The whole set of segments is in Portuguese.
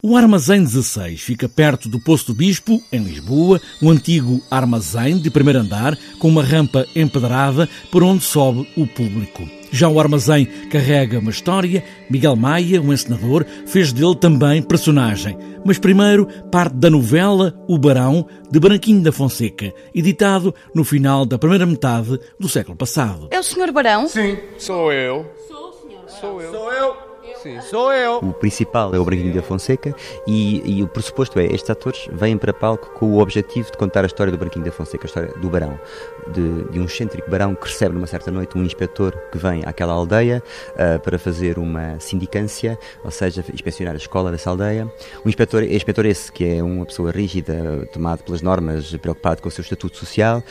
O Armazém 16 fica perto do Poço do Bispo, em Lisboa, um antigo armazém de primeiro andar com uma rampa empedrada por onde sobe o público. Já o armazém carrega uma história. Miguel Maia, um encenador, fez dele também personagem. Mas primeiro parte da novela O Barão, de Branquinho da Fonseca, editado no final da primeira metade do século passado. É o Sr. Barão? Sim, sou eu. Sou o senhor. Sou eu. Sou eu. Sim, sou eu. O principal é o Branquinho da Fonseca e, e, o pressuposto é estes atores vêm para palco com o objetivo de contar a história do Branquinho da Fonseca, a história do Barão, de, de um excêntrico Barão que recebe numa certa noite um inspetor que vem àquela aldeia uh, para fazer uma sindicância, ou seja, inspecionar a escola dessa aldeia. O inspetor, é inspetor esse que é uma pessoa rígida, tomado pelas normas, preocupado com o seu estatuto social,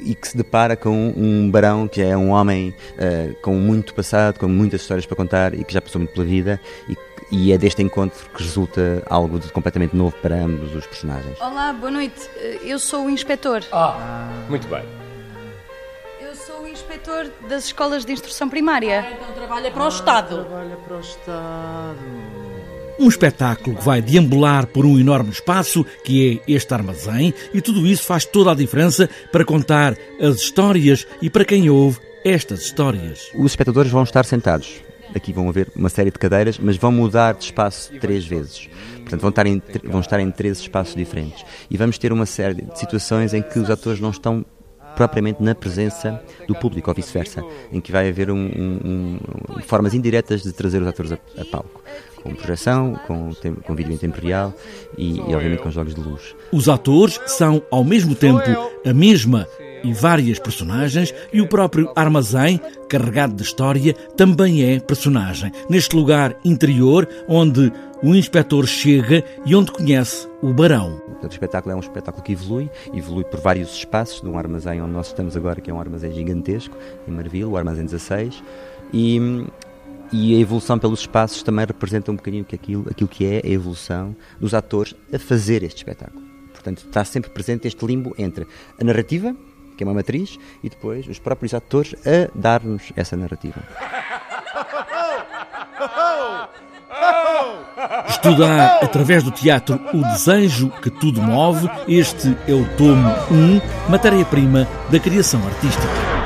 e que se depara com um barão que é um homem uh, com muito passado, com muitas histórias para contar e que já passou muito pela vida e, e é deste encontro que resulta algo de completamente novo para ambos os personagens. Olá, boa noite. Eh, eu sou o inspetor. Ah, muito bem. Eu sou o inspetor das escolas de instrução primária. Ah, então trabalha para o Estado. Trabalha para o Estado. Um espetáculo que vai deambular por um enorme espaço, que é este armazém, e tudo isso faz toda a diferença para contar as histórias e para quem ouve estas histórias. Os espectadores vão estar sentados. Aqui vão haver uma série de cadeiras, mas vão mudar de espaço três vezes. Portanto, vão estar, em, vão estar em três espaços diferentes. E vamos ter uma série de situações em que os atores não estão propriamente na presença do público, ou vice-versa, em que vai haver um, um, um, formas indiretas de trazer os atores a, a palco, com projeção, com, com vídeo em tempo real e, e, obviamente, com jogos de luz. Os atores são, ao mesmo tempo, a mesma e várias personagens, e o próprio armazém, carregado de história, também é personagem. Neste lugar interior, onde o inspetor chega e onde conhece o barão. o espetáculo é um espetáculo que evolui, evolui por vários espaços, de um armazém onde nós estamos agora, que é um armazém gigantesco, em Marvila, o armazém 16, e, e a evolução pelos espaços também representa um bocadinho aquilo, aquilo que é a evolução dos atores a fazer este espetáculo. Portanto, está sempre presente este limbo entre a narrativa, que é uma matriz, e depois os próprios atores a dar-nos essa narrativa. Estudar através do teatro o desejo que tudo move, este é o tomo 1, matéria-prima da criação artística.